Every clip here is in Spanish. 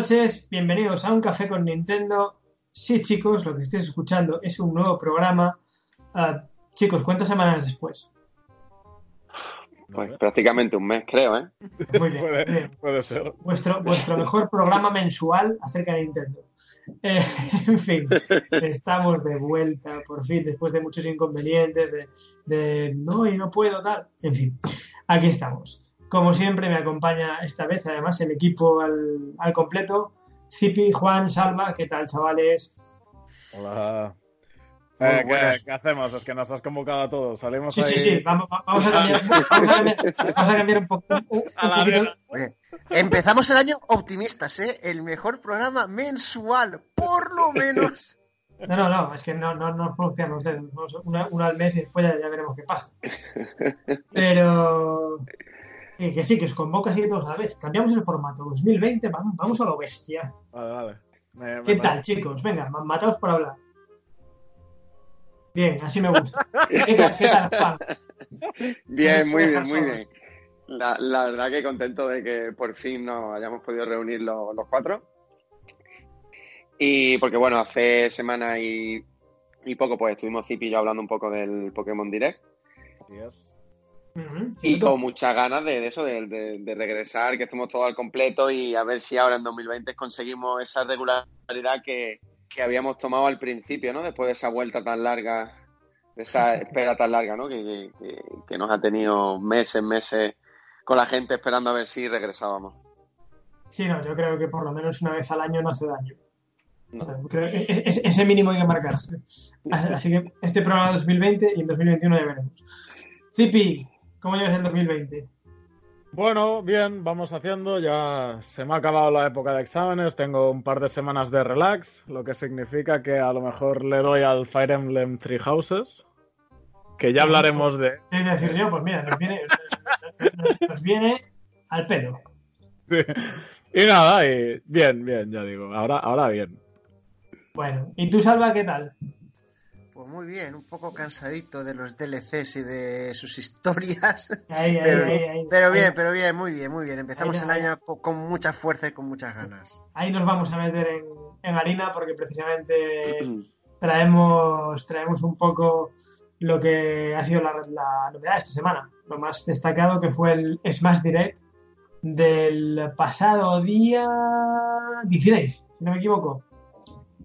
Buenas noches, bienvenidos a Un Café con Nintendo. Sí, chicos, lo que estéis escuchando es un nuevo programa. Ah, chicos, ¿cuántas semanas después? Pues prácticamente un mes, creo, ¿eh? Muy bien. Puede, bien. puede ser. Vuestro, vuestro mejor programa mensual acerca de Nintendo. Eh, en fin, estamos de vuelta, por fin, después de muchos inconvenientes, de, de no y no puedo, tal. En fin, aquí estamos. Como siempre, me acompaña esta vez, además, el equipo al, al completo. Zipi, Juan, Salva, ¿qué tal, chavales? Hola. Eh, ¿qué, hacemos? Es que nos has convocado a todos. Salimos Sí, ahí. sí, sí, vamos, vamos a cambiar, vamos a cambiar, vamos a cambiar un, poco, un, un A la poquito. Oye, empezamos el año optimistas, ¿eh? El mejor programa mensual, por lo menos. No, no, no, es que no, no, no nos podemos. Vamos Una, una al mes y después ya, ya veremos qué pasa. Pero eh, que sí, que os convoca así todos a la vez. Cambiamos el formato. 2020, vamos, vamos a lo bestia. Vale, vale. Me- me ¿Qué tal, chicos? Venga, ma- mataos por hablar. Bien, así me gusta. ¿Qué tal, qué tal, Juan? Bien, muy bien, muy bien. La, la verdad que contento de que por fin nos hayamos podido reunir los, los cuatro. Y porque bueno, hace semana y, y poco pues estuvimos Zip y yo hablando un poco del Pokémon Direct. Así Y con muchas ganas de, de eso, de, de- de regresar, que estemos todos al completo y a ver si ahora en 2020 conseguimos esa regularidad que, que habíamos tomado al principio, ¿no? Después de esa vuelta tan larga, de esa espera tan larga, ¿no? Que, que- nos ha tenido meses, meses con la gente esperando a ver si regresábamos. Sí, no, yo creo que por lo menos una vez al año no hace daño. No. Creo que es- es- ese mínimo hay que marcarse. Así que este programa 2020 y en 2021 ya veremos. Zipi, ¿cómo llevas el 2020? Bueno, bien, vamos haciendo. Ya se me ha acabado la época de exámenes. Tengo un par de semanas de relax, lo que significa que a lo mejor le doy al Fire Emblem Three Houses. Que ya hablaremos de. ¿Qué iba a decir yo? Pues mira, nos viene, nos- nos viene al pelo. Sí. Y nada, y bien, bien, ya digo. Ahora, ahora bien. Bueno, ¿y tú, Salva, qué tal? Pues muy bien, un poco cansadito de los DLCs y de sus historias. Ahí, ahí, Pero, ahí, ahí. pero Ahí- bien, pero bien, muy bien, muy bien. Empezamos Ahí, el año co- con mucha fuerza y con muchas ganas. Ahí nos vamos a meter en, en harina porque precisamente traemos, traemos un poco lo que ha sido la, la novedad de esta semana. Lo más destacado que fue el Smash Direct del pasado día 16, si no me equivoco.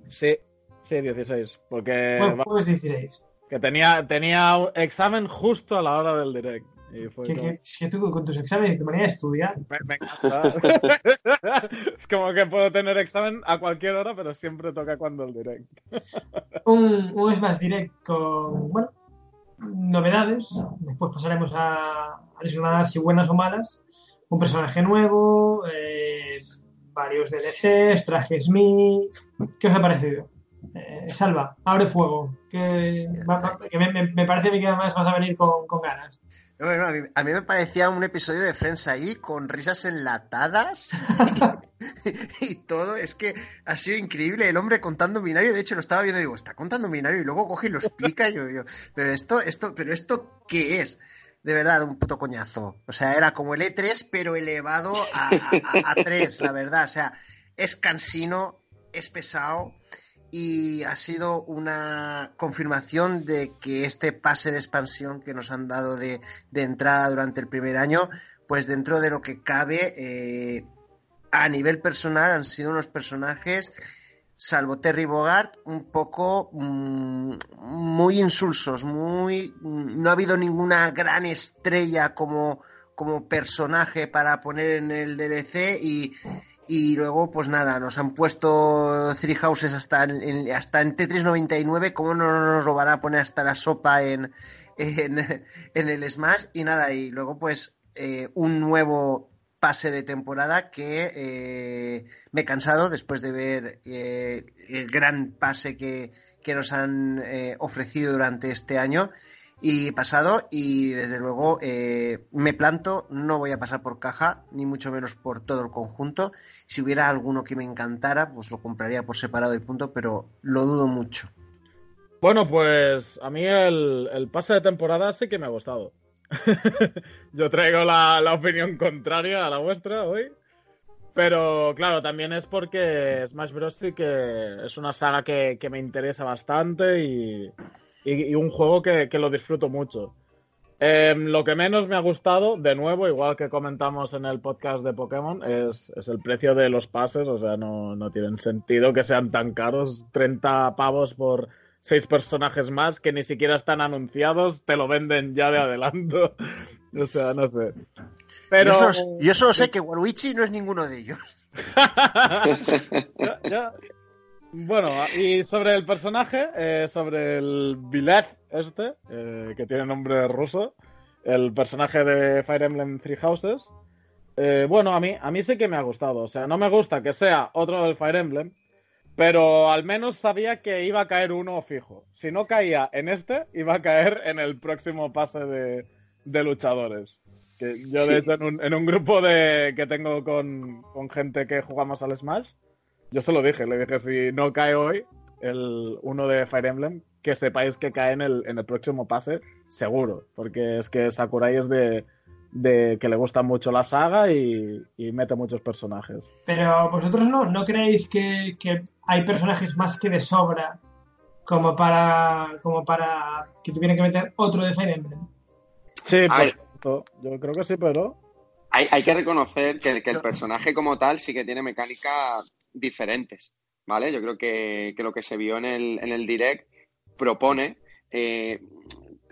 Sí, sí, 16. Porque jueves 16. que tenía, tenía un examen justo a la hora del direct. Y fue Que, como- que- es que tú con tus exámenes y tu manera de estudiar, Me, me encanta. es como que puedo tener examen a cualquier hora, pero siempre toca cuando el direct. un, un Smash Direct con, bueno, novedades. Después pasaremos a, a desgranar si buenas o malas. Un personaje nuevo, eh, varios DLCs, trajes Mi. ¿Qué os ha parecido? Eh, Salva, abre fuego. Que, me, me- me parece que además vas a venir con, con ganas. Bueno, a, mí, a mí me parecía un episodio de Friends ahí, con risas enlatadas y todo. Es que ha sido increíble el hombre contando binario. De hecho, lo estaba viendo y digo, está contando binario y luego coge y lo explica. Y yo digo, pero esto, esto, pero esto, ¿qué es? De verdad, un puto coñazo. O sea, era como el E3, pero elevado a, a, a 3, la verdad. O sea, es cansino, es pesado y ha sido una confirmación de que este pase de expansión que nos han dado de, de entrada durante el primer año, pues dentro de lo que cabe, eh, a nivel personal han sido unos personajes, salvo Terry Bogart, un poco mm, muy insulsos, muy mm, no ha habido ninguna gran estrella como, como personaje para poner en el DLC y, y luego, pues nada, nos han puesto Three Houses hasta en, hasta en Tetris 99. ¿Cómo no nos lo van a poner hasta la sopa en, en, en el Smash? Y nada, y luego, pues, eh, un nuevo pase de temporada que eh, me he cansado después de ver eh, el gran pase que, que nos han ofrecido durante este año y pasado y desde luego eh, me planto, no voy a pasar por caja, ni mucho menos por todo el conjunto. Si hubiera alguno que me encantara, pues lo compraría por separado y punto, pero lo dudo mucho. Bueno, pues a mí el, el pase de temporada sí que me ha gustado. Yo traigo la, la opinión contraria a la vuestra hoy. Pero claro, también es porque Smash Bros. sí que es una saga que, que me interesa bastante y, y- y un juego que, que lo disfruto mucho. Em, lo que menos me ha gustado, de nuevo, igual que comentamos en el podcast de Pokémon, es, es el precio de los pases. O sea, no, no tienen sentido que sean tan caros. 30 pavos por seis personajes más que ni siquiera están anunciados, te lo venden ya de adelanto. o sea, no sé. Pero... Yo, solo, yo solo sé que Waluigi no es ninguno de ellos. Ya, ya. Bueno, y sobre el personaje, eh, sobre el Bilet este, eh, que tiene nombre ruso, el personaje de Fire Emblem Three Houses, eh, bueno, a mí, a mí sí que me ha gustado. O sea, no me gusta que sea otro del Fire Emblem, pero al menos sabía que iba a caer uno fijo. Si no caía en este, iba a caer en el próximo pase de, de luchadores. Que yo, de Sí. hecho, en un, en un grupo de, que tengo con, con gente que jugamos al Smash, yo se lo dije, le dije, si no cae hoy el uno de Fire Emblem, que sepáis que cae en el, en el próximo pase, seguro. Porque es que Sakurai es de, de que le gusta mucho la saga y, y mete muchos personajes. Pero vosotros no, ¿no creéis que, que hay personajes más que de sobra como para, como para que tuvieran que meter otro de Fire Emblem? Sí, supuesto. Yo creo que sí, pero. Hay, hay que reconocer que, que el personaje como tal sí que tiene mecánicas diferentes, ¿vale? Yo creo que, que lo que se vio en el, en el direct propone eh,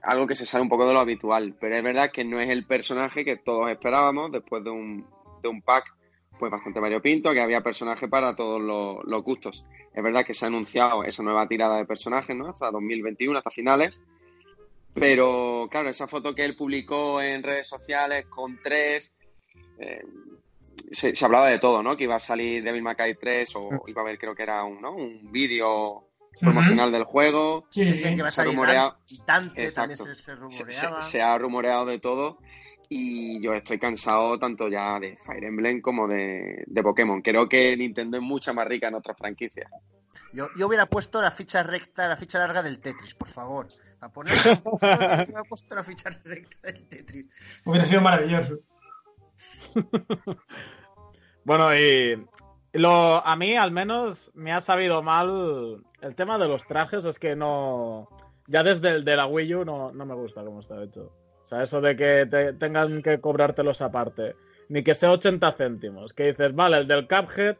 algo que se sale un poco de lo habitual, pero es verdad que no es el personaje que todos esperábamos después de un, de un pack pues bastante variopinto, que había personaje para todos los, los gustos. Es verdad que se ha anunciado esa nueva tirada de personajes, ¿no? Hasta 2021, hasta finales, pero claro, esa foto que él publicó en redes sociales con tres, eh, se, se hablaba de todo, ¿no? Que iba a salir Devil May Cry 3 o iba a haber, creo que era un, ¿no? un vídeo promocional del juego. Sí, que va a Se salir rumorea- Dante, Exacto. también se, se rumoreaba. se- se ha rumoreado de todo y yo estoy cansado tanto ya de Fire Emblem como de, de Pokémon. Creo que Nintendo es mucha más rica en otras franquicias. Yo, yo hubiera puesto la ficha recta, la ficha larga del Tetris, por favor. Para poner hubiera puesto la ficha recta del Tetris. Hubiera sido maravilloso. Bueno, y lo, a mí al menos me ha sabido mal el tema de los trajes, es que no... Ya desde el de la Wii U no, no me gusta cómo está hecho. O sea, eso de que te, tengan que cobrártelos aparte. Ni que sea 80 céntimos. Que dices, vale, el del Cuphead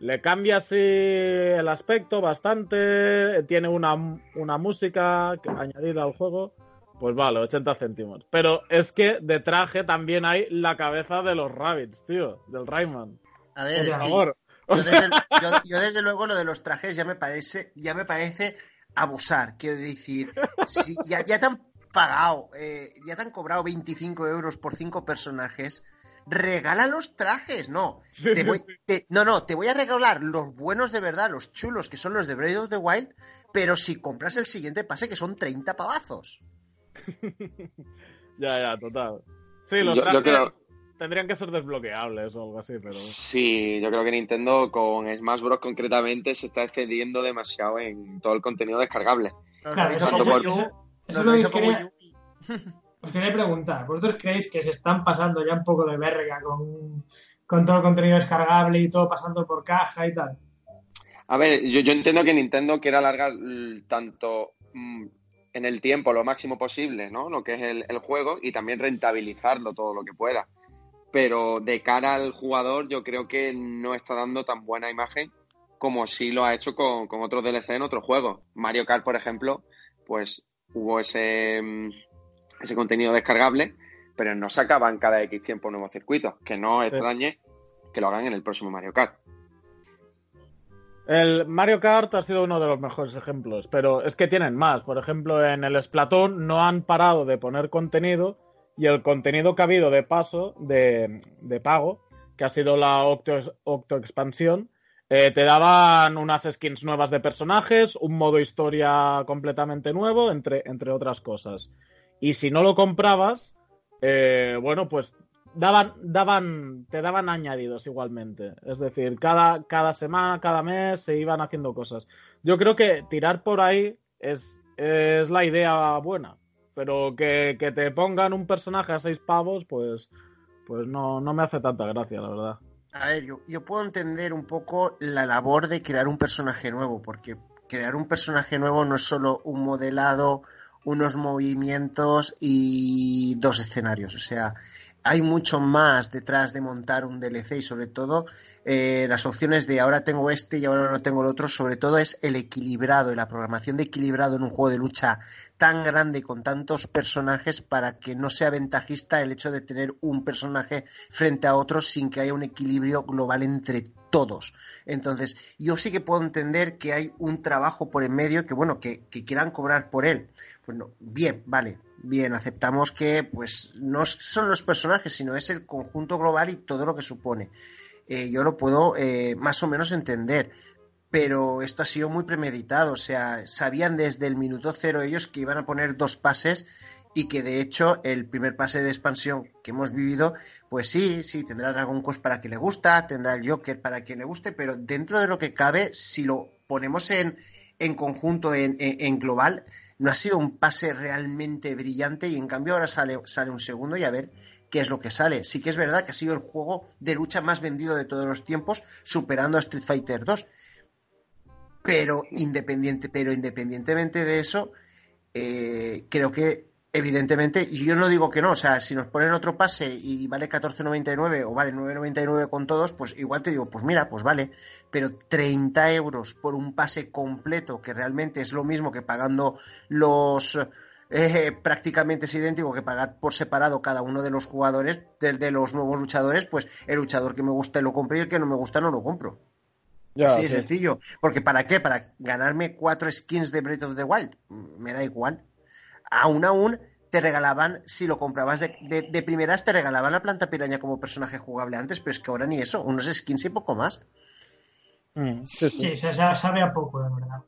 le cambia así el aspecto bastante, tiene una, una música añadida al juego. Pues vale, 80 céntimos. Pero es que de traje también hay la cabeza de los Rabbits, tío, del Rayman. A ver, Por es Por que favor. yo, desde, yo- yo desde luego lo de los trajes ya me parece, ya me parece abusar. Quiero decir, si ya, ya te han pagado, eh, ya te han cobrado 25 euros por cinco personajes. Regala los trajes, no. Sí, Te sí, voy- sí. te- no, no, te voy a regalar los buenos de verdad, los chulos, que son los de Breath of the Wild, pero si compras el siguiente pase, que son 30 pavazos. Ya, ya, total. Sí, los Yo- yo trajes creo- tendrían que ser desbloqueables o algo así, pero... Sí, yo creo que Nintendo con Smash Bros. concretamente se está excediendo demasiado en todo el contenido descargable. Claro, eso, por- eso- es lo lo que quería, os quería preguntar. ¿Vosotros creéis que se están pasando ya un poco de verga con, con todo el contenido descargable y todo pasando por caja y tal? A ver, yo, yo entiendo que Nintendo quiere alargar l- tanto mm, en el tiempo lo máximo posible, ¿no? Lo que es el, el juego y también rentabilizarlo todo lo que pueda. Pero de cara al jugador, yo creo que no está dando tan buena imagen como sí lo ha hecho con, con otros DLC en otros juegos. Mario Kart, por ejemplo, pues hubo ese, mm, ese contenido descargable, pero no sacaban cada X tiempo nuevos circuitos. Que no extrañe que lo hagan en el próximo Mario Kart. El Mario Kart ha sido uno de los mejores ejemplos, pero es que tienen más. Por ejemplo, en el Splatoon no han parado de poner contenido y el contenido que ha habido de paso, de, de pago, que ha sido la Octo, Expansión, eh, te daban unas skins nuevas de personajes, un modo historia completamente nuevo, entre, entre otras cosas. Y si no lo comprabas, eh, bueno, pues daban, daban, te daban añadidos igualmente. Es decir, cada, cada semana, cada mes se iban haciendo cosas. Yo creo que tirar por ahí es, es la idea buena. Pero que, que te pongan un personaje a seis pavos, pues, pues no, no me hace tanta gracia, la verdad. A ver, yo, yo puedo entender un poco la labor de crear un personaje nuevo, porque crear un personaje nuevo no es solo un modelado, unos movimientos y dos escenarios. O sea, hay mucho más detrás de montar un DLC y sobre todo eh, las opciones de ahora tengo este y ahora no tengo el otro, sobre todo es el equilibrado y la programación de equilibrado en un juego de lucha tan grande con tantos personajes para que no sea ventajista el hecho de tener un personaje frente a otro sin que haya un equilibrio global entre todos. Entonces, yo sí que puedo entender que hay un trabajo por en medio que, bueno, que, quieran cobrar por él. Bueno, bien, vale, bien, aceptamos que pues no son los personajes, sino es el conjunto global y todo lo que supone. Eh, yo lo puedo eh, más o menos entender, pero esto ha sido muy premeditado, o sea, sabían desde el minuto cero ellos que iban a poner dos pases y que de hecho el primer pase de expansión que hemos vivido, pues sí, sí, tendrá Dragon Quest para quien le gusta, tendrá el Joker para quien le guste, pero dentro de lo que cabe, si lo ponemos en, en conjunto, en, global, no ha sido un pase realmente brillante y en cambio ahora sale, sale un segundo y a ver qué es lo que sale. Sí que es verdad que ha sido el juego de lucha más vendido de todos los tiempos, superando a Street Fighter 2. Pero, independiente, pero independientemente de eso, eh, creo que evidentemente, yo no digo que no, o sea, si nos ponen otro pase y vale 14.99 o vale 9.99 con todos, pues igual te digo, pues mira, pues vale, pero 30 euros por un pase completo, que realmente es lo mismo que pagando los... Eh, prácticamente es idéntico que pagar por separado cada uno de los jugadores, de, de, los nuevos luchadores, pues el luchador que me gusta lo compro y el que no me gusta no lo compro. Ya, Así sí. sencillo. Porque ¿para qué? Para ganarme cuatro skins de Breath of the Wild. Me da igual aún aún te regalaban, si lo comprabas de, de, de, primeras, te regalaban la planta piraña como personaje jugable antes, pero es que ahora ni eso, unos skins y poco más. Mm, sí, sí. sí, se sabe a poco, de verdad.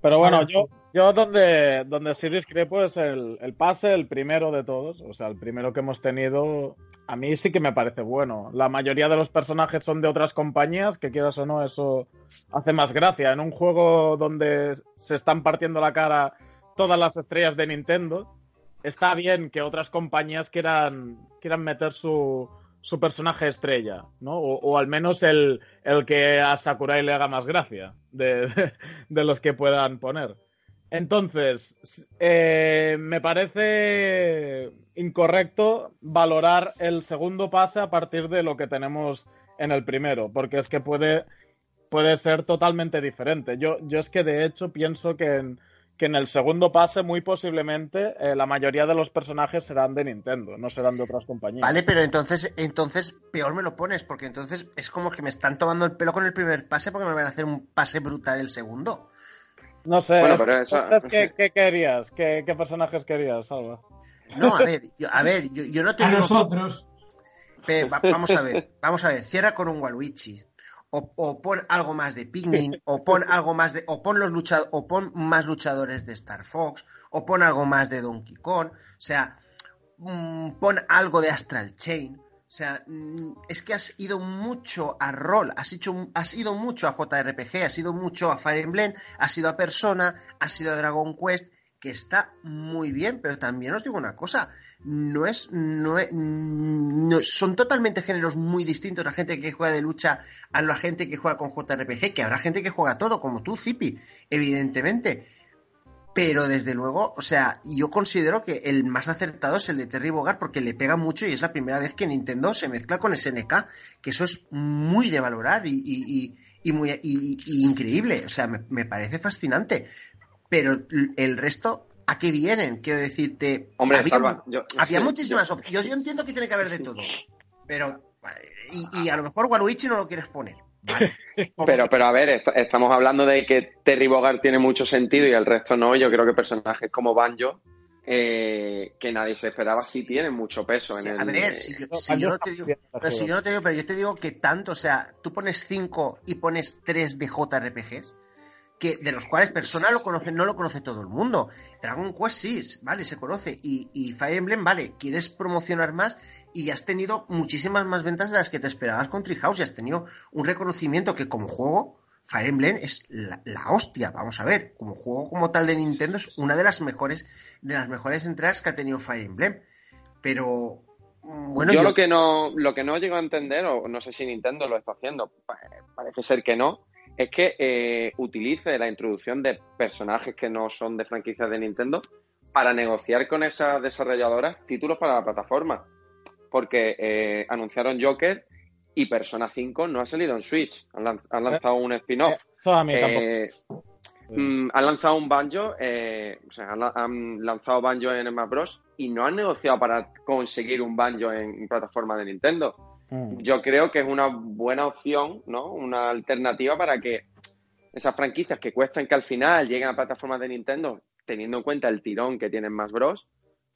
Pero bueno, yo, yo donde, donde sí discrepo es el, el, pase, el primero de todos, o sea, el primero que hemos tenido, a mí sí que me parece bueno. La mayoría de los personajes son de otras compañías, que quieras o no, eso hace más gracia. En un juego donde se están partiendo la cara todas las estrellas de Nintendo, está bien que otras compañías quieran, quieran meter su, su personaje estrella, ¿no? O, al menos el, el que a Sakurai le haga más gracia de, de, de los que puedan poner. Entonces, eh, me parece incorrecto valorar el segundo pase a partir de lo que tenemos en el primero, porque es que puede, puede ser totalmente diferente. Yo, yo es que de hecho pienso que en, que en el segundo pase muy posiblemente eh, la mayoría de los personajes serán de Nintendo, no serán de otras compañías. Vale, pero entonces, entonces peor me lo pones, porque entonces es como que me están tomando el pelo con el primer pase porque me van a hacer un pase brutal el segundo. No sé, bueno, pero eso... ¿qué, ¿qué, querías? ¿Qué, ¿Qué, personajes querías, Salva? No, a ver, yo, a ver, yo, yo no te a digo... nosotros. vamos a ver, vamos a ver, cierra con un Waluigi, o, o, pon algo más de Pikmin, o pon algo más de, o pon los luchadores, o pon más luchadores de Star Fox, o pon algo más de Donkey Kong, o sea, mmm, pon algo de Astral Chain. O sea, mmm, es que has ido mucho a rol, has, hecho, has ido mucho a JRPG, has ido mucho a Fire Emblem, has ido a Persona, has ido a Dragon Quest, que está muy bien, pero también os digo una cosa, no es, no es, no, son totalmente géneros muy distintos la gente que juega de lucha a la gente que juega con JRPG, que habrá gente que juega todo, como tú, Zipi, evidentemente. Pero desde luego, o sea, yo considero que el más acertado es el de Terry Bogard porque le pega mucho y es la primera vez que Nintendo se mezcla con SNK, que eso es muy de valorar y, y, y, y muy y, increíble. O sea, me, me parece fascinante pero el resto, ¿a qué vienen? Quiero decirte. Hombre, había, Salva, yo, había muchísimas opciones. Yo, yo, entiendo que tiene que haber de todo, pero. Y, y a lo mejor Waluigi no lo quieres poner. Vale. pero, pero a ver, est estamos hablando de que Terry Bogard tiene mucho sentido y el resto no. Yo creo que personajes como Banjo, eh, que nadie se esperaba, sí tienen mucho peso sí, en el. A ver, si yo, si yo no te digo, pero si yo no te digo, pero yo te digo que tanto, o sea, tú pones 5 y pones 3 de JRPGs que de los cuales Persona lo conoce, no lo conoce todo el mundo. Dragon Quest sí, vale, se conoce. Y, y, Fire Emblem, vale, quieres promocionar más y has tenido muchísimas más ventas de las que te esperabas con Treehouse y has tenido un reconocimiento que como juego, Fire Emblem es la, la, hostia, vamos a ver, como juego como tal de Nintendo es una de las mejores, de las mejores entradas que ha tenido Fire Emblem. Pero Mm, Bueno, yo, yo- lo que no lo que no llego a entender, o no sé si Nintendo lo está haciendo, pa- parece ser que no, es que eh, utilice la introducción de personajes que no son de franquicias de Nintendo para negociar con esas desarrolladoras títulos para la plataforma. Porque eh, anunciaron Joker y Persona 5 no ha salido en Switch. Han, han lanzado un spin-off. Eh, mm, han lanzado un Banjo, eh, o sea, han lanzado Banjo en Smash Bros. y no han negociado para conseguir un Banjo en plataforma de Nintendo. Mm. Yo creo que es una buena opción, ¿no? Una alternativa para que esas franquicias que cuestan que al final lleguen a plataformas de Nintendo, teniendo en cuenta el tirón que tienen Smash Bros.,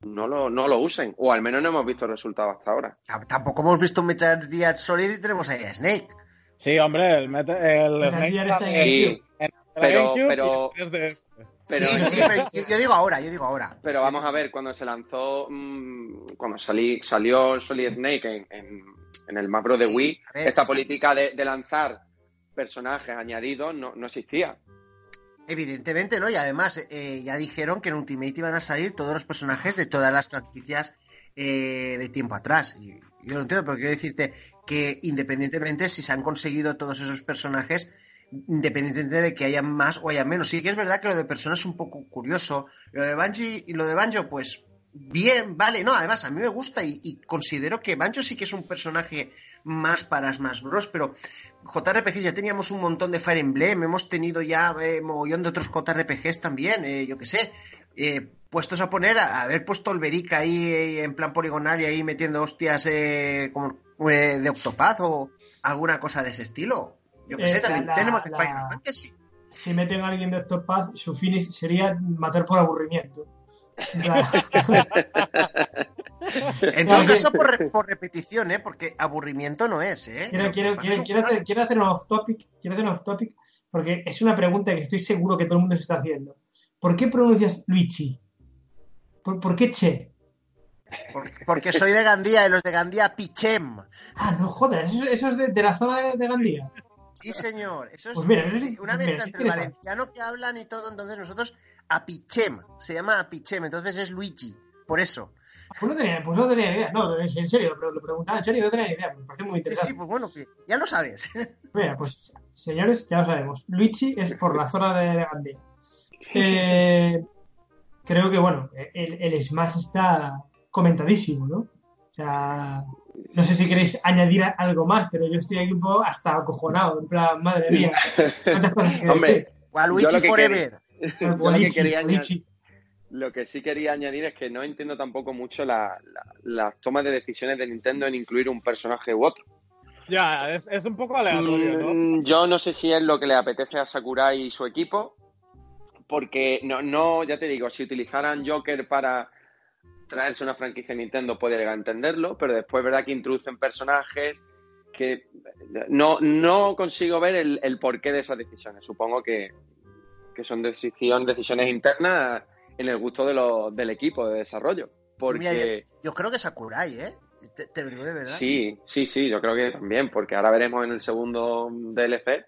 no lo, no lo usen. O al menos no hemos visto resultados hasta ahora. Tampoco hemos visto Metal Gear Solid y tenemos ahí a Snake. Sí, hombre, el, el Metal Snake Gear está en Sí, pero- GameCube pero- y en 3DS. pero, sí, sí, pero yo, yo digo ahora, yo digo ahora. Pero vamos a ver, cuando se lanzó, mm, cuando salí, salió Solid Snake en, en, en el Macro de Wii, ver, esta política de, de lanzar personajes añadidos no, no existía. Evidentemente, ¿no? Y además, eh, ya dijeron que en Ultimate iban a salir todos los personajes de todas las franquicias eh, de tiempo atrás. Y yo lo entiendo, pero quiero decirte que independientemente si se han conseguido todos esos personajes, independientemente de que haya más o haya menos. Sí que es verdad que lo de Persona es un poco curioso. Lo de Bungie y lo de Banjo, pues bien, vale. No, además a mí me gusta y, y considero que Banjo sí que es un personaje más para Smash Bros. Pero JRPGs ya teníamos un montón de Fire Emblem, hemos tenido ya eh, mogollón de otros JRPGs también, eh, yo qué sé. Eh, puestos a poner, a haber puesto Olveric ahí eh, en plan poligonal y ahí metiendo hostias eh, como eh, de Octopath o alguna cosa de ese estilo. Yo qué Eh, sé, también la- tenemos de la- Final Fantasy. Si meten a alguien de Octopath, su finish sería matar por aburrimiento. En todo caso, por, re- por repetición, ¿eh? Porque aburrimiento no es, ¿eh? quiero, hacer, personaje- quiero hacer un off topic, quiero hacer un off topic, porque es una pregunta que estoy seguro que todo el mundo se está haciendo. ¿Por qué pronuncias Luigi? ¿Por, por qué Che? por- Porque soy de Gandía y los de Gandía Pichem. Ah, no jodas, eso, eso es de, de la zona de, de Gandía. Sí, señor. Eso es Pues mira, una mezcla entre el valenciano que hablan y todo. Entonces nosotros Apichem. Se llama Apichem. Entonces es Luigi. Por eso. Pues no tenía, pues no tenía idea. No, en serio, lo, lo preguntaba en serio, no tenía ni idea. Me parece muy interesante. sí, pues bueno, ya lo sabes. Mira, pues señores, ya lo sabemos. Luigi es por la zona de Gandía. Eh, creo que, bueno, el, el Smash está comentadísimo, ¿no? O sea, no sé si queréis añadir algo más, pero yo estoy aquí un poco hasta acojonado, en plan, madre mía. ¿cuántas cosas que Hombre, lo que Forever. lo que Luigi, quería Luigi. Lo que sí quería añadir es que no entiendo tampoco mucho la- la- las tomas de decisiones de Nintendo en incluir un personaje u otro. Ya, es, es un poco aleatorio, ¿no? Mm, Yo no sé si es lo que le apetece a Sakurai y su equipo, porque no, no, ya te digo, si utilizaran Joker para traerse una franquicia de Nintendo puede llegar a entenderlo, pero después es verdad que introducen personajes que no, no consigo ver el, el porqué de esas decisiones. Supongo que, que son decisión, decisiones internas en el gusto de los- del equipo de desarrollo. Porque Mira, Yo creo que Sakurai, ¿eh? Te, te lo digo de verdad. Sí, sí, sí, yo creo que también, porque ahora veremos en el segundo DLC,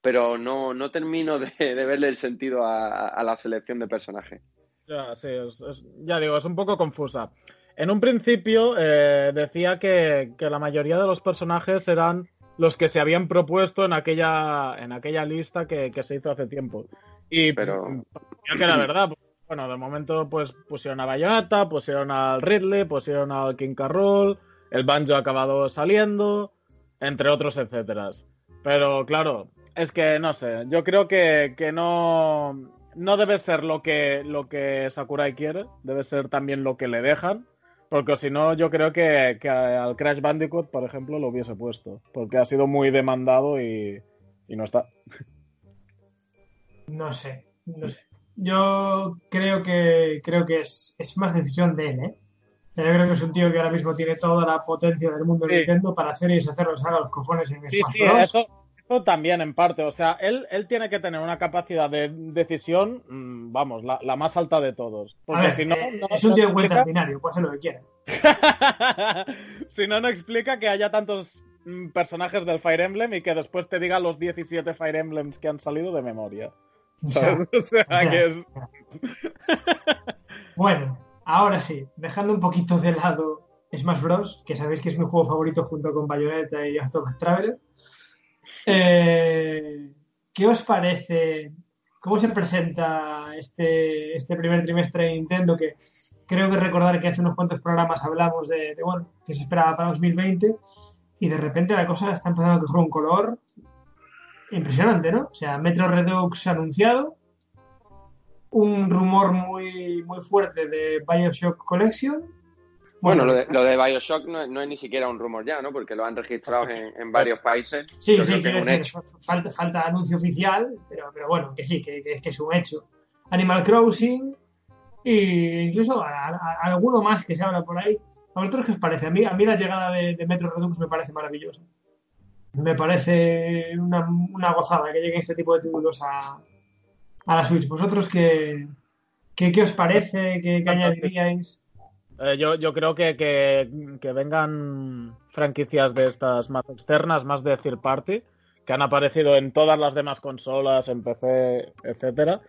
pero no, no termino de, de verle el sentido a, a la selección de personajes. Ya, sí, es- es- ya digo, es un poco confusa. En un principio eh, decía que, que la mayoría de los personajes eran los que se habían propuesto en aquella, en aquella lista que, que se hizo hace tiempo. Y Pero- parecía que era verdad. Bueno, de momento pues pusieron a Bayonetta, pusieron al Ridley, pusieron al King Carroll, el Banjo ha acabado saliendo, entre otros, etcétera. Pero claro, es que no sé, yo creo que, que no, no debe ser lo que, lo que Sakurai quiere, debe ser también lo que le dejan, porque si no, yo creo que, que al Crash Bandicoot, por ejemplo, lo hubiese puesto, porque ha sido muy demandado y, y no está. No sé, no sé. Yo creo que creo que es, es más decisión de él, ¿eh? Yo creo que es un tío que ahora mismo tiene toda la potencia del mundo de Sí. Nintendo para hacer y deshacer los haga los cojones en Sí, Smash sí, Bros. eso también en parte. O sea, él, él tiene que tener una capacidad de decisión, mm, vamos, la, la más alta de todos. Porque ver, si no, eh, no- es un no tío cuenta explica- binario, puede hacer lo que quiera. si no, no explica que haya tantos mm, personajes del Fire Emblem y que después te diga los 17 Fire Emblems que han salido de memoria. ¿Sabes? O sea, que es... Bueno, ahora sí, dejando un poquito de lado Smash Bros., que sabéis que es mi juego favorito junto con Bayonetta y Octopath Traveler. Eh, ¿Qué os parece? ¿Cómo se presenta este, este primer trimestre de Nintendo? Que creo que recordar que hace unos cuantos programas hablamos de, bueno, que se esperaba para 2020 y de repente la cosa está empezando a coger un color impresionante, ¿no? O sea, Metro Redux anunciado, un rumor muy, muy fuerte de Bioshock Collection. Bueno, lo, de, lo de Bioshock no, no, es ni siquiera un rumor ya, ¿no? Porque lo han registrado en, en varios países. Sí, Yo sí, que es un hecho. Falta, falta, anuncio oficial, pero, pero bueno, que sí, que, que, que, es un hecho. Animal Crossing e incluso a, a, a alguno más que se habla por ahí. ¿A vosotros qué os parece? A mí, a mí la llegada de, de Metro Redux me parece maravillosa. Me parece una, una, gozada que lleguen este tipo de títulos a, a la Switch. ¿Vosotros qué, qué, qué os parece? ¿Qué, qué añadiríais? Eh, yo, yo, creo que, que, vengan franquicias de estas más externas, más de third party, que han aparecido en todas las demás consolas, en PC, etcétera.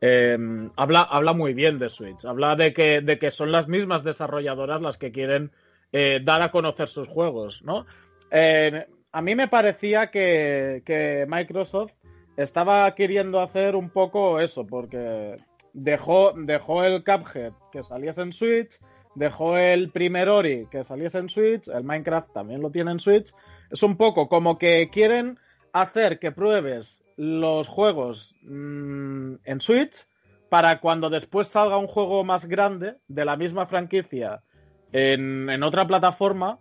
Eh, habla, habla muy bien de Switch. Habla de que, de que son las mismas desarrolladoras las que quieren eh, dar a conocer sus juegos, ¿no? A mí me parecía que, que Microsoft estaba queriendo hacer un poco eso, porque dejó, dejó el Cuphead que saliese en Switch, dejó el primer Ori que saliese en Switch, el Minecraft también lo tiene en Switch. Es un poco como que quieren hacer que pruebes los juegos mmm, en Switch para cuando después salga un juego más grande de la misma franquicia en, en otra plataforma,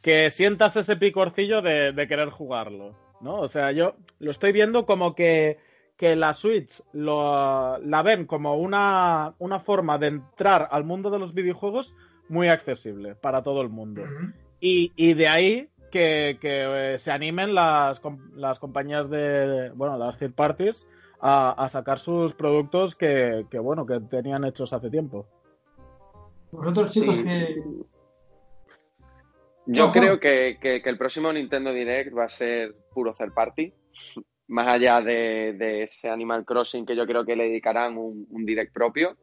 que sientas ese picorcillo de, de querer jugarlo. ¿no? O sea, yo lo estoy viendo como que, que la Switch lo, la ven como una, una, forma de entrar al mundo de los videojuegos muy accesible para todo el mundo. Uh -huh. y, y, de ahí que, que eh, se animen las, las, compañías de, bueno, las third parties a, a sacar sus productos que, que, bueno, que tenían hechos hace tiempo. Vosotros chicos sí. que yo creo que, que, que, el próximo Nintendo Direct va a ser puro third party, más allá de, de, ese Animal Crossing que yo creo que le dedicarán un, un Direct propio.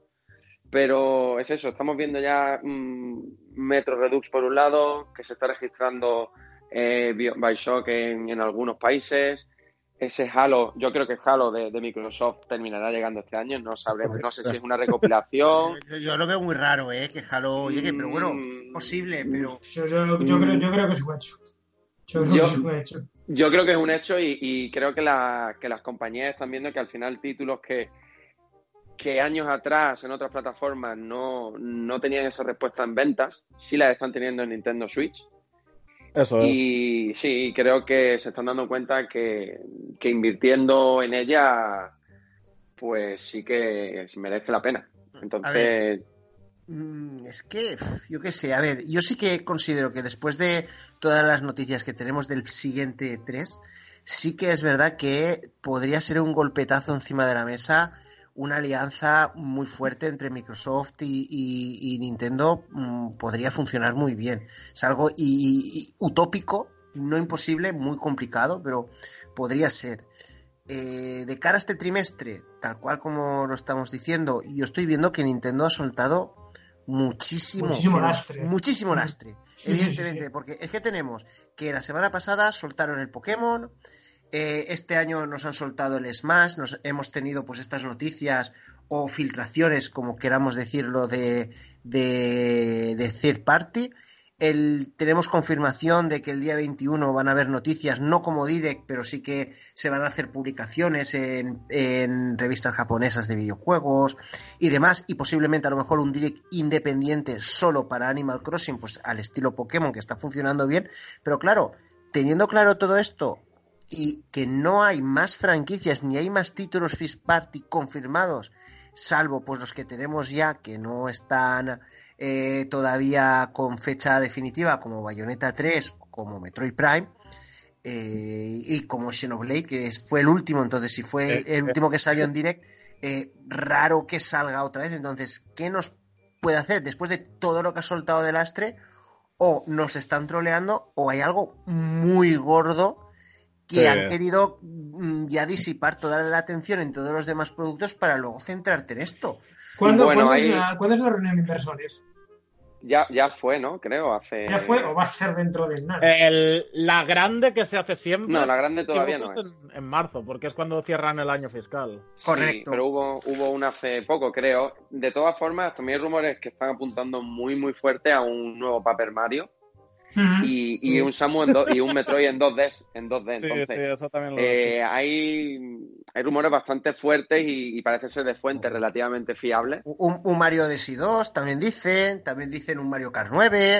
Pero es eso, estamos viendo ya mmm, Metro Redux por un lado, que se está registrando eh, Bioshock en, en, algunos países. Ese Halo, yo creo que Halo de, de, Microsoft terminará llegando este año, no sabremos, no sé si es una recopilación. yo, yo, lo veo muy raro, ¿eh? Que Halo llegue, pero bueno, mm, posible, pero. Yo, yo, yo, creo, yo creo que es un hecho. Yo creo, que, es un hecho. yo creo que es un hecho y, y creo que, la, que, las compañías están viendo que al final títulos que, que años atrás en otras plataformas no, no tenían esa respuesta en ventas, sí las están teniendo en Nintendo Switch. Eso es. Y sí, creo que se están dando cuenta que, que, invirtiendo en ella, pues sí que merece la pena. Entonces. Mm, es que, yo qué sé, a ver, yo sí que considero que después de todas las noticias que tenemos del siguiente 3, sí que es verdad que podría ser un golpetazo encima de la mesa una alianza muy fuerte entre Microsoft y, y, Nintendo mmm, podría funcionar muy bien. Es algo utópico, no imposible, muy complicado, pero podría ser. Eh, de cara a este trimestre, tal cual como lo estamos diciendo, yo estoy viendo que Nintendo ha soltado muchísimo, muchísimo lastre. Muchísimo lastre, sí, evidentemente, sí, sí, porque es que tenemos que la semana pasada soltaron el Pokémon, eh, este año nos han soltado el Smash, nos hemos tenido pues estas noticias o filtraciones, como queramos decirlo, de, de, de third party. Tenemos confirmación de que el día 21 van a haber noticias, no como direct, pero sí que se van a hacer publicaciones en, en, revistas japonesas de videojuegos y demás, y posiblemente a lo mejor un direct independiente solo para Animal Crossing, pues al estilo Pokémon, que está funcionando bien. Pero claro, teniendo claro todo esto, y que no hay más franquicias ni hay más títulos First Party confirmados, salvo pues los que tenemos ya que no están eh, todavía con fecha definitiva, como Bayonetta 3, como Metroid Prime. Eh, y como Xenoblade, que fue el último, entonces si fue el último que salió en direct, eh, raro que salga otra vez. Entonces, ¿qué nos puede hacer después de todo lo que ha soltado de lastre? O nos están troleando, o hay algo muy gordo que sí. han querido mm, ya disipar toda la atención en todos los demás productos para luego centrarte en esto. ¿Cuándo, bueno, ¿cuándo, es, la, ¿cuándo es, la, reunión de inversores? Ya, ya fue, ¿no? Creo, hace... ¿Ya fue o va a ser dentro del nada? El- la grande que se hace siempre. No, la grande todavía no es En, en marzo, porque es cuando cierran el año fiscal. Sí, Correcto. pero hubo, hubo una hace poco, creo. De todas formas, también hay rumores que están apuntando muy, muy fuerte a un nuevo Paper Mario Y, y Sí. un Samu en do- y un Metroid en 2D. En 2D Sí, entonces, sí, eso también lo eh, hay, hay rumores bastante fuertes y, y parece ser de fuentes relativamente fiables. Un, un Mario Odyssey 2 también dicen, también dicen un Mario Kart 9.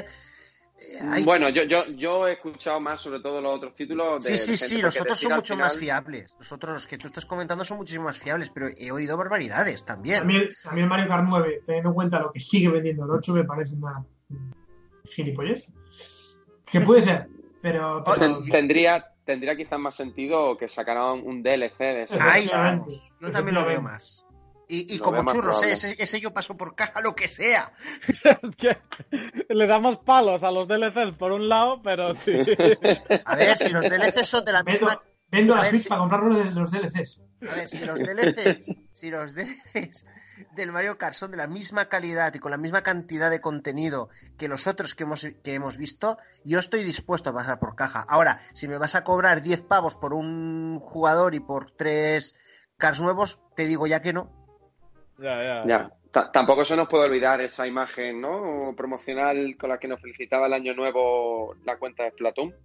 Eh, hay- Bueno, yo, yo, yo he escuchado más sobre todo los otros títulos. De, sí, sí, sí, los otros son mucho final- más fiables. Los otros, los que tú estás comentando, son muchísimo más fiables, pero he oído barbaridades también. Mí el Mario Kart 9, teniendo en cuenta lo que sigue vendiendo el 8, me parece una gilipollez. Que puede ser, pero... pero- Ten- Tendría, tendría quizás más sentido que sacaran un DLC de ese. Ahí estamos. Yo también lo veo más. Y, como churros, ¿eh? ese, ese yo paso por caja lo que sea. Es que le damos palos a los DLCs por un lado, pero sí. A ver, si los DLCs son de la Vendo, misma. vendo A la Switch si- para comprar los DLCs. A ver, si los DLCs, si los DLCs del Mario Kart son de la misma calidad y con la misma cantidad de contenido que los otros que hemos, que hemos visto, yo estoy dispuesto a pasar por caja. Ahora, si me vas a cobrar 10 pavos por un jugador y por tres cars nuevos, te digo ya que no. ya, ya. Ya. Ta- Tampoco se nos puede olvidar esa imagen ¿no? promocional con la que nos felicitaba el año nuevo la cuenta de Splatoon.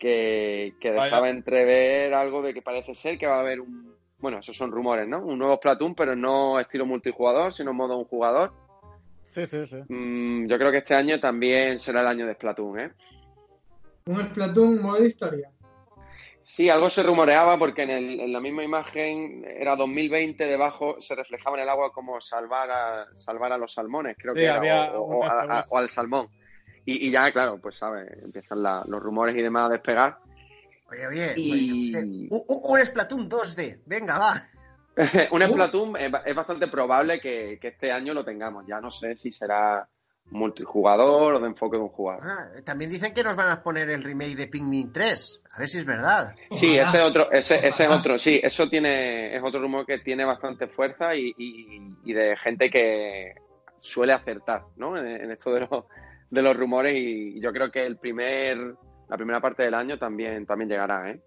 Que, que Vaya. dejaba entrever algo de que parece ser que va a haber un. Bueno, esos son rumores, ¿no? Un nuevo Splatoon, pero no estilo multijugador, sino modo un jugador. Sí, sí, sí. Mm, yo creo que este año también será el año de Splatoon, ¿eh? Un Splatoon modo historia. Sí, algo se rumoreaba porque en, el- en la misma imagen era 2020, debajo se reflejaba en el agua como salvar a, salvar a los salmones, creo Sí, que era, había o, o- una a- a- segunda- o al salmón. Y, y ya, claro, pues sabes, empiezan la- los rumores y demás a despegar. Oye, oye, Y- oye, un, un- Splatoon 2D, venga, va. Un. Splatoon es, ba- es bastante probable que, que este año lo tengamos. Ya no sé si será multijugador o de enfoque de un jugador. Ah, también dicen que nos van a poner el remake de Pikmin 3. A ver si es verdad. Sí, Ojalá. ese otro, ese, ese es Ojalá. otro, sí, eso tiene, es otro rumor que tiene bastante fuerza y, y- y de gente que suele acertar, ¿no? En, en esto de los, de los rumores y yo creo que el primer, la primera parte del año también, también llegará, ¿eh?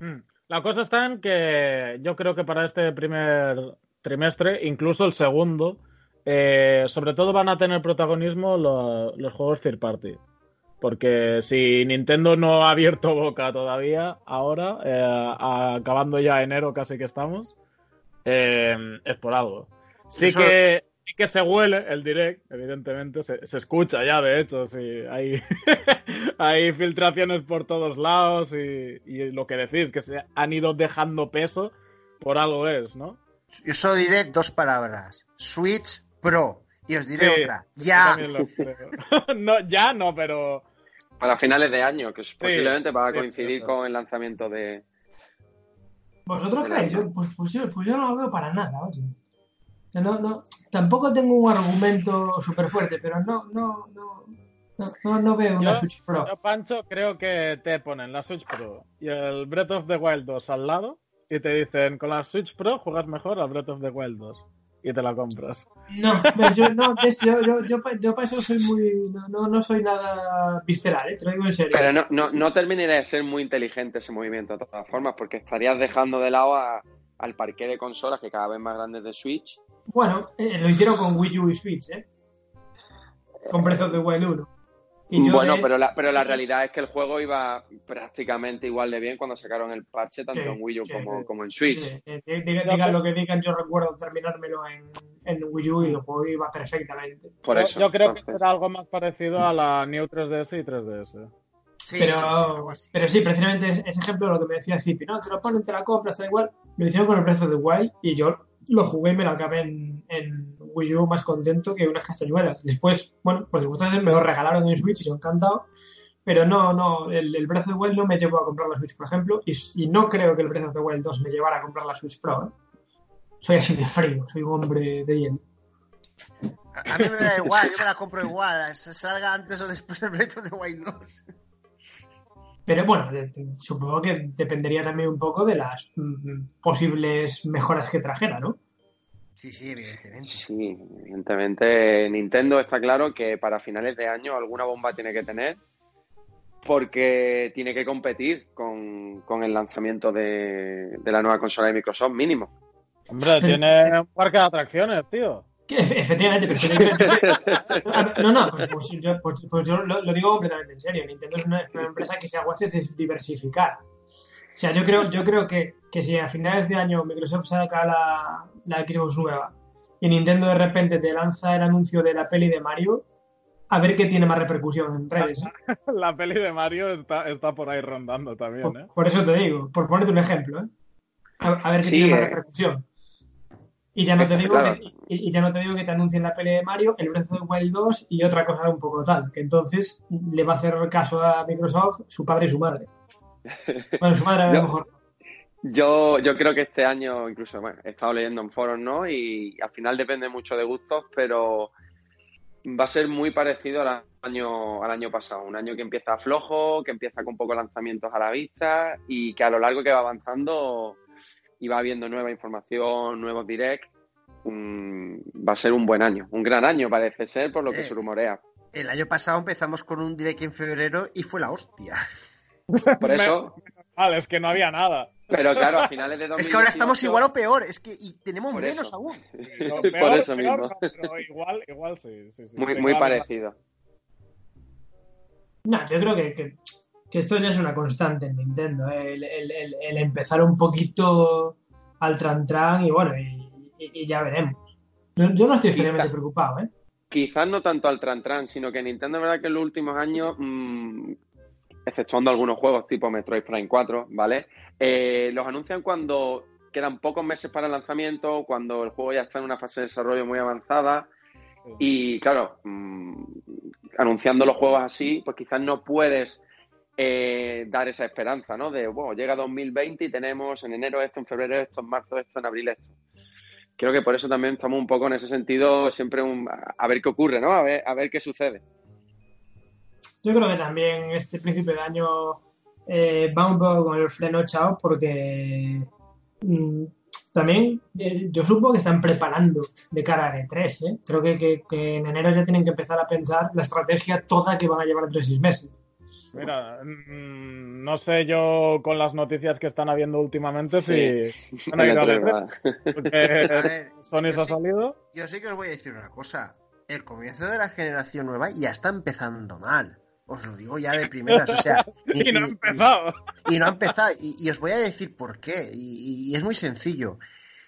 Mm. La cosa está en que yo creo que para este primer trimestre, incluso el segundo, eh, sobre todo van a tener protagonismo lo- los juegos third party. Porque si Nintendo no ha abierto boca todavía, ahora, eh, acabando ya enero casi que estamos, eh, es por algo. Sí Eso- que, que se huele el direct, evidentemente, se, se escucha ya, de hecho, sí, hay, hay filtraciones por todos lados y, y lo que decís, que se han ido dejando peso, por algo es, ¿no? Yo solo diré dos palabras. Switch Pro. Y os diré Sí, otra. Ya. no, ya no, pero... Para finales de año, que es- posiblemente va a sí, coincidir con el lanzamiento de... ¿Vosotros creéis? Pues, pues, yo, pues yo no lo veo para nada, oye. No, no, tampoco tengo un argumento súper fuerte, pero no, no, no, no, no, veo una Yo- Switch Pro. Yo, Pancho, creo que te ponen la Switch Pro y el Breath of the Wild 2 al lado y te dicen, con la Switch Pro juegas mejor al Breath of the Wild 2 y te la compras. No, ves, yo, no, yo, yo, yo, yo para eso soy muy. No, no, no soy nada visceral, ¿eh? te lo digo en serio. Pero no, no, no terminaría de ser muy inteligente ese movimiento de todas formas, porque estarías dejando de lado a- al parque de consolas que cada vez más grandes de Switch Bueno, eh, lo hicieron con Wii U y Switch, ¿eh? Con Breath of the Wild 1. Y yo Bueno, de- pero la, pero la realidad es que el juego iba prácticamente igual de bien cuando sacaron el parche, tanto Sí, en Wii U sí, como, sí. como en Switch. eh, digan, lo que digan, yo recuerdo terminármelo en, en Wii U y el juego iba perfectamente. Por Yo- eso. yo creo que será algo más parecido a la New 3DS y 3DS. Sí, Pero, pero sí, precisamente es- ese ejemplo de lo que me decía Zipi, ¿no? Te lo ponen, te la compras, da igual. Lo hicieron con el Breath of the Wild y yo lo jugué y me lo acabé en, en Wii U más contento que unas castañuelas. Después, bueno, por circunstancias me lo regalaron en Switch y yo encantado. Pero no, no, el, el Breath of the Wild no me llevó a comprar la Switch, por ejemplo, y, y no creo que el Breath of the Wild 2 me llevara a comprar la Switch Pro. ¿eh? Soy así de frío, soy un hombre de hielo. A, a mí me da igual, yo me la compro igual. se Salga antes o después del Breath of the Wild 2. Pero bueno, supongo que dependería también un poco de las mm, posibles mejoras que trajera, ¿no? Sí, sí, evidentemente. Sí, evidentemente Nintendo está claro que para finales de año alguna bomba tiene que tener porque tiene que competir con, con el lanzamiento de, de la nueva consola de Microsoft mínimo. Hombre, tiene un parque de atracciones, tío. Efectivamente, pero No, no, pues, pues yo, pues- pues yo lo, lo digo completamente en serio. Nintendo es una, una empresa que se aguace de diversificar. O sea, yo creo, yo creo que, que si a finales de año Microsoft saca la, la Xbox nueva y Nintendo de repente te lanza el anuncio de la peli de Mario, a ver qué tiene más repercusión en redes. ¿eh? La peli de Mario está, está por ahí rondando también, ¿eh? Por, por eso te digo, por ponerte un ejemplo, ¿eh? A, a ver qué Sí, tiene más eh. repercusión. Y ya no te digo Claro. que, y, ya no te digo que te anuncien la peli de Mario, el Breath of the Wild 2 y otra cosa un poco tal, que entonces le va a hacer caso a Microsoft su padre y su madre. Bueno, su madre a lo mejor. Yo, yo creo que este año, incluso, bueno, he estado leyendo en foros, ¿no? Y al final depende mucho de gustos, pero va a ser muy parecido al año, al año pasado. Un año que empieza flojo, que empieza con pocos lanzamientos a la vista y que a lo largo que va avanzando y va habiendo nueva información, nuevos direct, mm, va a ser un buen año. Un gran año parece ser, por lo que Eh. se rumorea. El año pasado empezamos con un direct en febrero y fue la hostia. Por eso, Vale, es que no había nada. pero claro, a finales de 2018... Es que ahora estamos igual o peor, es que y tenemos Por menos eso. aún. No, Por eso peor, mismo. no, pero igual, igual sí, sí, sí. Muy, muy parecido. No, yo creo que, que- que esto ya es una constante en Nintendo. ¿eh? El, el- el- el empezar un poquito al tran-tran y bueno, y, y- y ya veremos. Yo, yo no estoy Quizá- preocupado, ¿eh? Quizás no tanto al Tran Tran, sino que Nintendo, verdad que en los últimos años, mm, exceptuando algunos juegos tipo Metroid Prime 4, ¿vale? Eh, los anuncian cuando quedan pocos meses para el lanzamiento, cuando el juego ya está en una fase de desarrollo muy avanzada. Y claro, mm, anunciando los juegos así, pues quizás no puedes eh, dar esa esperanza, ¿no? De, bueno, llega 2020 y tenemos en enero esto, en febrero esto, en marzo esto, en abril esto. Creo que por eso también estamos un poco en ese sentido, siempre un- a ver qué ocurre, ¿no? A ver, a ver qué sucede. Yo creo que también este principio de año eh, va un poco con el freno echado porque mm, también eh, yo supongo que están preparando de cara a E3. ¿eh? Creo que, en enero ya tienen que empezar a pensar la estrategia toda que van a llevar entre seis meses. Mira, mm, no sé yo con las noticias que están habiendo últimamente Sí. si han ido a El ver, E3, A porque ver, Sony se ha salido. Yo sí que os voy a decir una cosa. El comienzo de la generación nueva ya está empezando mal. Os lo digo ya de primeras. O sea, Y no ha empezado. Y no ha empezado. Y, y os voy a decir por qué. Y, y es muy sencillo.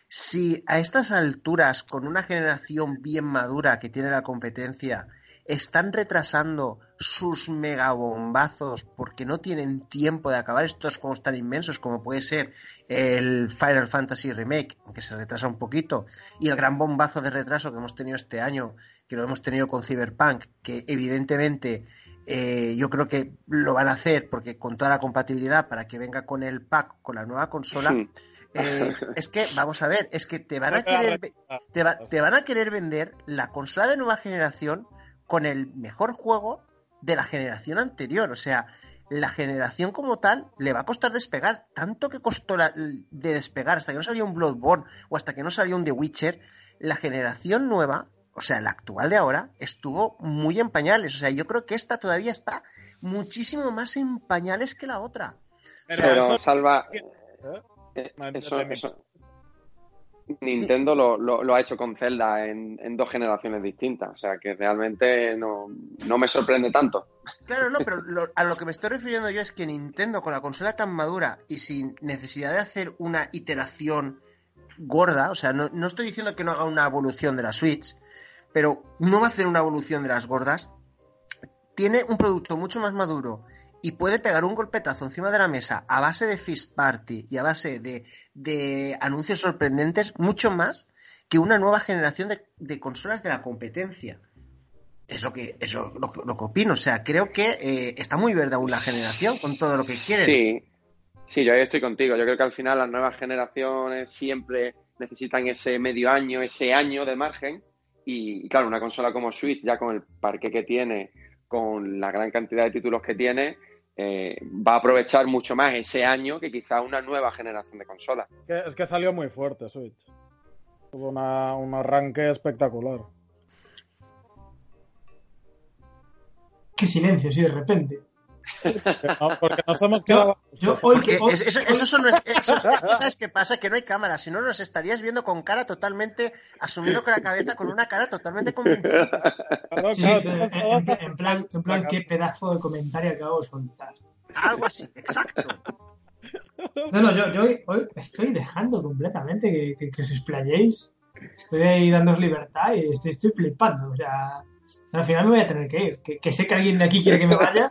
Si a estas alturas, con una generación bien madura que tiene la competencia, están retrasando sus megabombazos porque no tienen tiempo de acabar. Estos juegos tan inmensos como puede ser el Final Fantasy Remake, aunque se retrasa un poquito, y el gran bombazo de retraso que hemos tenido este año, que lo hemos tenido con Cyberpunk, que evidentemente eh, yo creo que lo van a hacer porque con toda la compatibilidad para que venga con el pack, con la nueva consola, eh, es que, vamos a ver, es que te van a querer, ve- te, va- te van a querer vender la consola de nueva generación con el mejor juego de la generación anterior. O sea, la generación como tal le va a costar despegar. Tanto que costó la- de despegar hasta que no salió un Bloodborne o hasta que no salió un The Witcher, la generación nueva, o sea, la actual de ahora, estuvo muy en pañales. O sea, yo creo que esta todavía está muchísimo más en pañales que la otra. Pero salva. ¿eh? eh, Eso, eso- Nintendo lo, lo- lo ha hecho con Zelda en, en dos generaciones distintas. O sea que realmente no, me sorprende tanto. Claro, no, pero lo- a lo que me estoy refiriendo yo es que Nintendo, con la consola tan madura y sin necesidad de hacer una iteración gorda, o sea, no, no estoy diciendo que no haga una evolución de la Switch, pero no va a hacer una evolución de las gordas, tiene un producto mucho más maduro y puede pegar un golpetazo encima de la mesa a base de Fist Party y a base de, de anuncios sorprendentes, mucho más que una nueva generación de, de consolas de la competencia. Es lo que, eso lo, que- lo que opino. O sea, creo que eh, está muy verde aún la generación con todo lo que quieren. Sí, sí, yo ahí estoy contigo. Yo creo que al final las nuevas generaciones siempre necesitan ese medio año, ese año de margen. Y, y claro, una consola como Switch, ya con el parque que tiene, con la gran cantidad de títulos que tiene, eh, va a aprovechar mucho más ese año que quizá una nueva generación de consolas. Es que salió muy fuerte Switch. Tuvo una- un arranque espectacular. Qué silencio, sí, de repente. No, porque nos hemos quedado. Yo hoy Porque que hoy- es- eso, eso son eso- es que sabes qué pasa, que no hay cámara, si no nos estarías viendo con cara totalmente, asumiendo con la cabeza con una cara totalmente convincente. Claro, sí, sí, claro, en, en- en plan, en plan, qué pedazo de comentario acabo de soltar. Algo así, exacto. No, no, yo, yo hoy, hoy estoy dejando completamente que, que, que os explayéis. Estoy ahí dándoos libertad y estoy, estoy flipando. O sea, al final me voy a tener que ir. Que, que sé que alguien de aquí quiere que me vaya.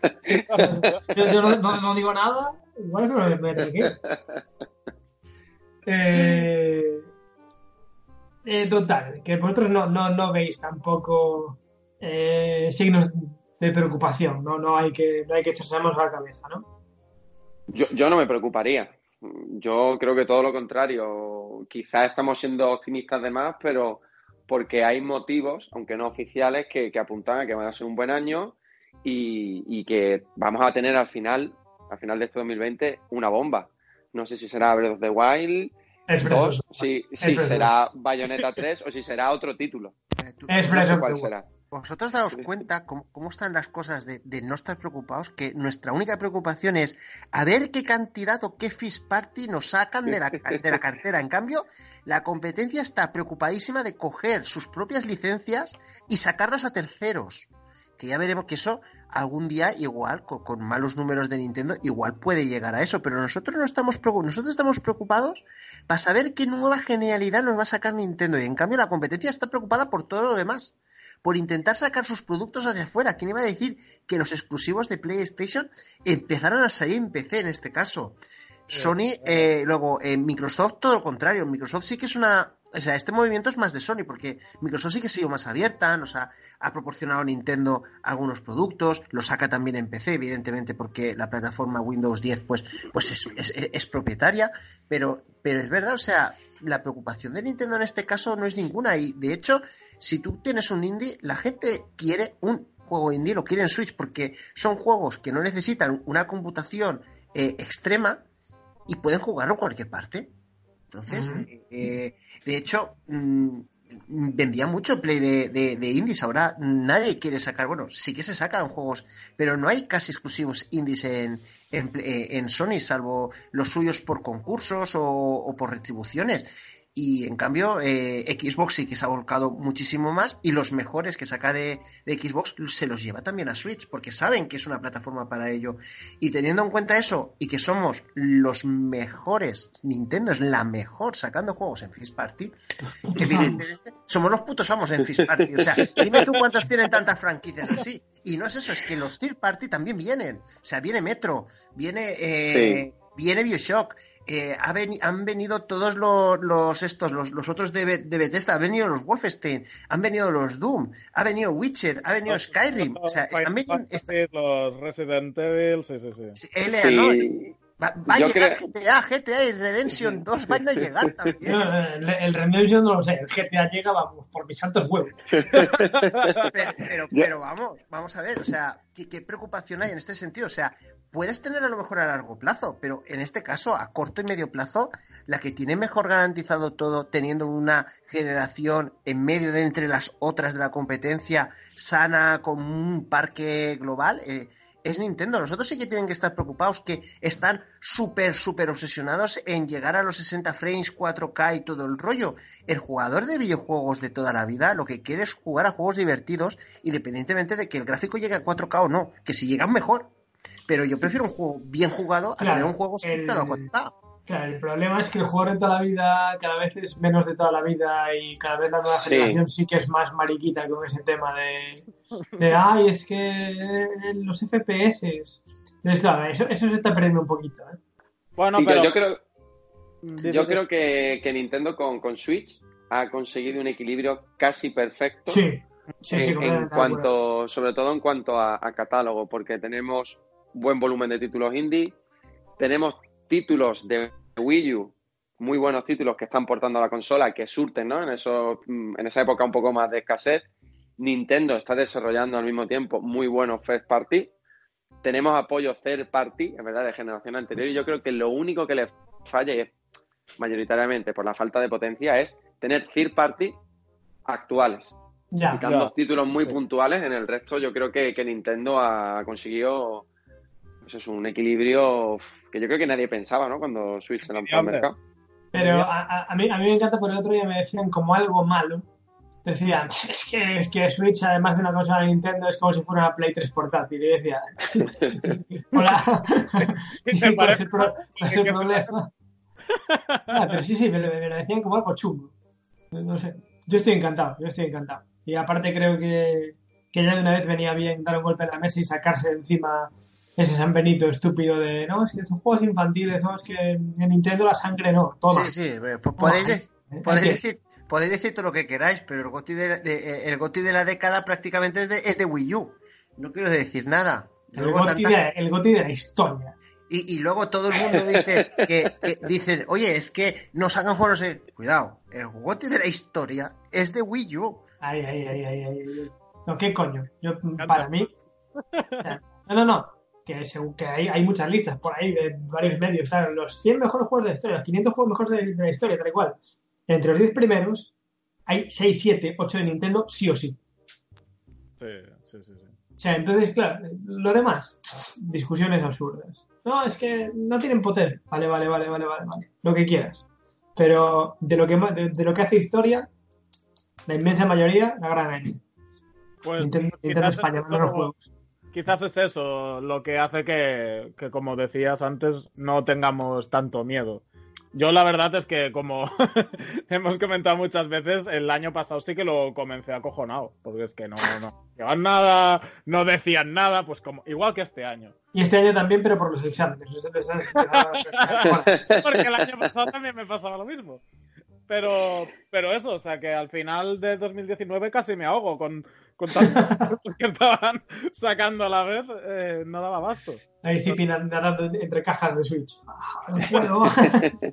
Yo, no, no- digo nada. Igual es me voy a tener que ir. Eh, eh, total, que vosotros no, no, no veis tampoco eh, signos de preocupación. No, no hay que, no hay que echarse a la cabeza, ¿no? Yo, yo no me preocuparía. Yo creo que todo lo contrario. Quizás estamos siendo optimistas de más, pero porque hay motivos, aunque no oficiales, que, que apuntan a que van a ser un buen año y, y que vamos a tener al final, al final de este 2020, una bomba. No sé si será Breath of the Wild Es Breath of 2, the si, será Bayonetta 3 o si será otro título. Es No sé cuál será. Vosotros daos cuenta cómo, cómo están las cosas de, de no estar preocupados, que nuestra única preocupación es a ver qué cantidad o qué fish party nos sacan de la, de la cartera. En cambio, la competencia está preocupadísima de coger sus propias licencias y sacarlas a terceros. Que ya veremos que eso algún día igual, con, con malos números de Nintendo, igual puede llegar a eso. Pero nosotros no estamos preocupados. Nosotros estamos preocupados para saber qué nueva genialidad nos va a sacar Nintendo. Y en cambio la competencia está preocupada por todo lo demás por intentar sacar sus productos hacia afuera. ¿Quién iba a decir que los exclusivos de PlayStation empezaron a salir en PC en este caso? Sony, eh, luego eh, Microsoft todo lo contrario. Microsoft sí que es una... O sea, este movimiento es más de Sony porque Microsoft sí que ha sido más abierta, nos ha, ha proporcionado a Nintendo algunos productos, lo saca también en PC, evidentemente porque la plataforma Windows 10 pues, pues es, es- es propietaria, pero, pero es verdad, o sea, la preocupación de Nintendo en este caso no es ninguna y de hecho si tú tienes un indie, la gente quiere un juego indie, lo quiere en Switch porque son juegos que no necesitan una computación eh, extrema y pueden jugarlo en cualquier parte. Entonces, Ujú. eh, de hecho, mm, vendía mucho Play de, de- de indies. Ahora nadie quiere sacar, bueno, sí que se sacan juegos, pero no hay casi exclusivos indies en, en, eh, en Sony, salvo los suyos por concursos o, o por retribuciones. Y en cambio, eh, Xbox sí que se ha volcado muchísimo más y los mejores que saca de, de Xbox se los lleva también a Switch porque saben que es una plataforma para ello. Y teniendo en cuenta eso y que somos los mejores, Nintendo es la mejor sacando juegos en Fish Party, evidentemente somos los putos amos en Fish Party. O sea, dime tú cuántos tienen tantas franquicias así. Y no es eso, es que los Third Party también vienen. O sea, viene Metro, viene, eh, viene Bioshock. Eh, ha han venido todos los, los estos, los, los otros de, de Bethesda, han venido los Wolfenstein, han venido los Doom, ha venido Witcher, ha venido Skyrim, o sea, están veniendo, Final Fantasy, los Resident Evil, sí, sí, sí. LA, ¿no? Va, va a Yo llegar creo- GTA, GTA y Redemption 2 van a llegar también. No, el, el Redemption no lo sé. El GTA llega, vamos, por mis santos huevos. Pero, pero, Yo- pero vamos, vamos a ver, o sea, ¿qué, qué preocupación hay en este sentido? O sea, puedes tener a lo mejor a largo plazo, pero en este caso, a corto y medio plazo, la que tiene mejor garantizado todo, teniendo una generación en medio de entre las otras de la competencia, sana, con un parque global, eh, es Nintendo. Nosotros sí que tienen que estar preocupados que están súper, súper obsesionados en llegar a los 60 frames, 4K y todo el rollo. El jugador de videojuegos de toda la vida lo que quiere es jugar a juegos divertidos, independientemente de que el gráfico llegue a 4K o no, que si llegan mejor. Pero yo prefiero un juego bien jugado a Claro, tener un juego el- a 4K. Claro, el problema es que el jugador de toda la vida cada vez es menos de toda la vida y cada vez la nueva Sí. generación sí que es más mariquita con ese tema de, de ay, es que los FPS. Entonces, claro, eso, eso se está perdiendo un poquito. ¿eh? Bueno, Sí, pero... yo creo, Dime, yo creo que, que Nintendo con, con Switch ha conseguido un equilibrio casi perfecto Sí, sí, sí, en, cuanto, sobre todo en cuanto a, a catálogo, porque tenemos buen volumen de títulos indie, tenemos títulos de Wii U, muy buenos títulos que están portando a la consola, que surten, ¿no? En, eso, en esa época un poco más de escasez. Nintendo está desarrollando al mismo tiempo muy buenos first party. Tenemos apoyos third party, en verdad, de generación anterior. Y yo creo que lo único que le falla, y es mayoritariamente por la falta de potencia, es tener third party actuales. Ya. Quitando Ya. títulos muy puntuales, en el resto yo creo que, que Nintendo ha conseguido pues eso, un equilibrio que yo creo que nadie pensaba, ¿no? Cuando Switch se lanzó al mercado. Pero a, a- mí, a mí me encanta porque el otro día me decían como algo malo. Decían, es que, es que Switch, además de una consola de Nintendo, es como si fuera una Play 3 portátil. Y yo decía, hola, ¿Te ¿cuál es parece pro- es problema? Ah, pero sí, sí, me lo, me lo decían como algo chungo. No sé, yo estoy encantado, yo estoy encantado. Y aparte creo que, que ya de una vez venía bien dar un golpe en la mesa y sacarse de encima ese San Benito estúpido de, no, es que son juegos infantiles, no, es que en Nintendo la sangre no, toma. Sí, sí, po- podéis, de- ¿eh? podéis que- decir, podéis decir todo lo que queráis, pero el GOTY de, la- de- eh, el GOTY de la década prácticamente es de, es de Wii U. No quiero decir nada. El Luego goti, tanta- de, el goti de la historia. y, y luego todo el mundo dice que, que dicen, oye, es que nos hagan juegos de... Cuidado, el GOTY de la historia es de Wii U. Ay, ay, ay, ay, ay. ay. No, ¿qué coño? Yo, para mí. o sea, no, no, no. Que, según que hay, hay muchas listas por ahí de varios medios. Claro, los 100 mejores juegos de la historia, los 500 juegos mejores de, de la historia, tal y cual. Entre los 10 primeros, hay 6, 7, 8 de Nintendo, sí o sí. Sí, sí, sí. sí. O sea, entonces, claro, lo demás, discusiones absurdas. No, es que no tienen poder. Vale, vale, vale, vale, vale, vale. Lo que quieras. Pero de lo que, de, de lo que hace historia, la inmensa mayoría la gran N. Pues Nintendo, Nintendo es España, manda los juegos. Quizás es eso lo que hace que, que, como decías antes, no tengamos tanto miedo. Yo la verdad es que, como hemos comentado muchas veces, el año pasado sí que lo comencé acojonado, porque es que no, no llevaban nada, no decían nada, pues como igual que este año. Y este año también, pero por los exámenes. Porque el año pasado también me pasaba lo mismo. Pero, pero eso, o sea que al final de 2019 casi me ahogo con, con tantos que estaban sacando a la vez, eh, no daba abasto. Ahí Zipi nadando entre cajas de Switch. Ah, no puedo.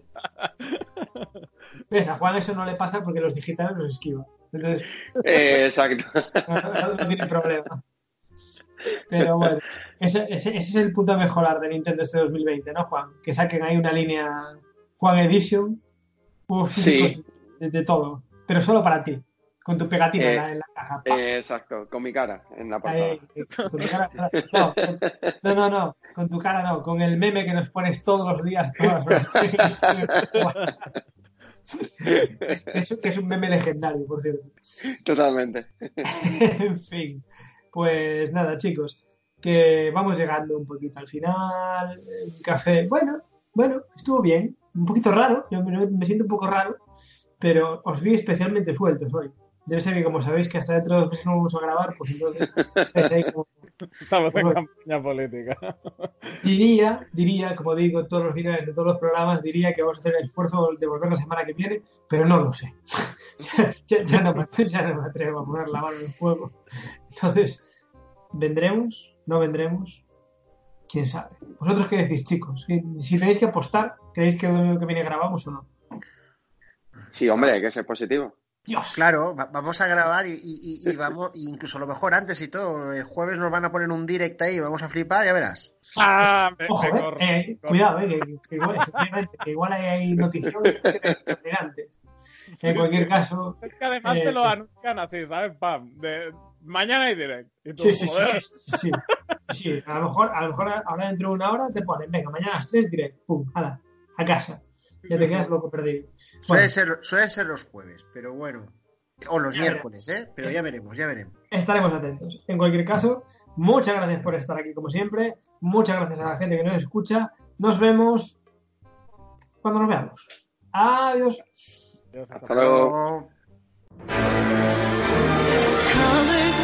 ¿Ves? A Juan eso no le pasa porque los digitales los esquiva. Entonces, Eh, exacto. no, tiene problema. Pero bueno, ese, ese- ese es el punto a mejorar de Nintendo este 2020, ¿no, Juan? Que saquen ahí una línea Juan Edition. Uf, Sí. De, de todo. Pero solo para ti. Con tu pegatina en, Eh, la, en la caja. Eh, exacto, con mi cara en la portada. Ahí, con tu cara- no, con- no, no, no, con tu cara no, con el meme que nos pones todos los días, todas las que es un meme legendario, por cierto. Totalmente. En fin, pues nada, chicos, que vamos llegando un poquito al final. Un café, bueno, bueno, estuvo bien, un poquito raro, yo me, me siento un poco raro, pero os vi especialmente sueltos hoy. Debe ser que, como sabéis, que hasta dentro de dos meses no vamos a grabar, pues entonces como- Estamos en Bueno. campaña política. Diría, diría, como digo en todos los finales de todos los programas, diría que vamos a hacer el esfuerzo de volver la semana que viene, pero no lo sé. ya, ya no me, ya no me atrevo a poner la mano en el fuego. Entonces, ¿vendremos? ¿No vendremos? ¿Quién sabe? ¿Vosotros qué decís, chicos? Si tenéis que apostar, ¿creéis que el domingo que viene grabamos o no? Sí, hombre, hay que ser positivo. Dios, Claro, va- vamos a grabar y, y- y- y vamos, y incluso a lo mejor antes y todo. El jueves nos van a poner un direct ahí y vamos a flipar, ya verás. Ah, me- Ojo, me eh, corro, eh, cuidado, eh, que, que igual, efectivamente, que igual hay noticiones determinantes. En cualquier caso, Es que además Eh, te lo anuncian así, ¿sabes? Pam, de mañana hay direct. Y tú, Sí, sí, sí, sí, sí, sí. Sí, a lo mejor, a lo mejor ahora dentro de una hora te ponen, venga, mañana a las 3 direct, pum, ala, a casa. Ya te quedas loco perdido. Bueno, Suelen ser, los jueves, pero bueno. O los Ya miércoles, ¿eh? Pero ya veremos, ya veremos. estaremos atentos. En cualquier caso, muchas gracias por estar aquí como siempre. Muchas gracias a la gente que nos escucha. Nos vemos cuando nos veamos. Adiós. Dios, Hasta luego. Colors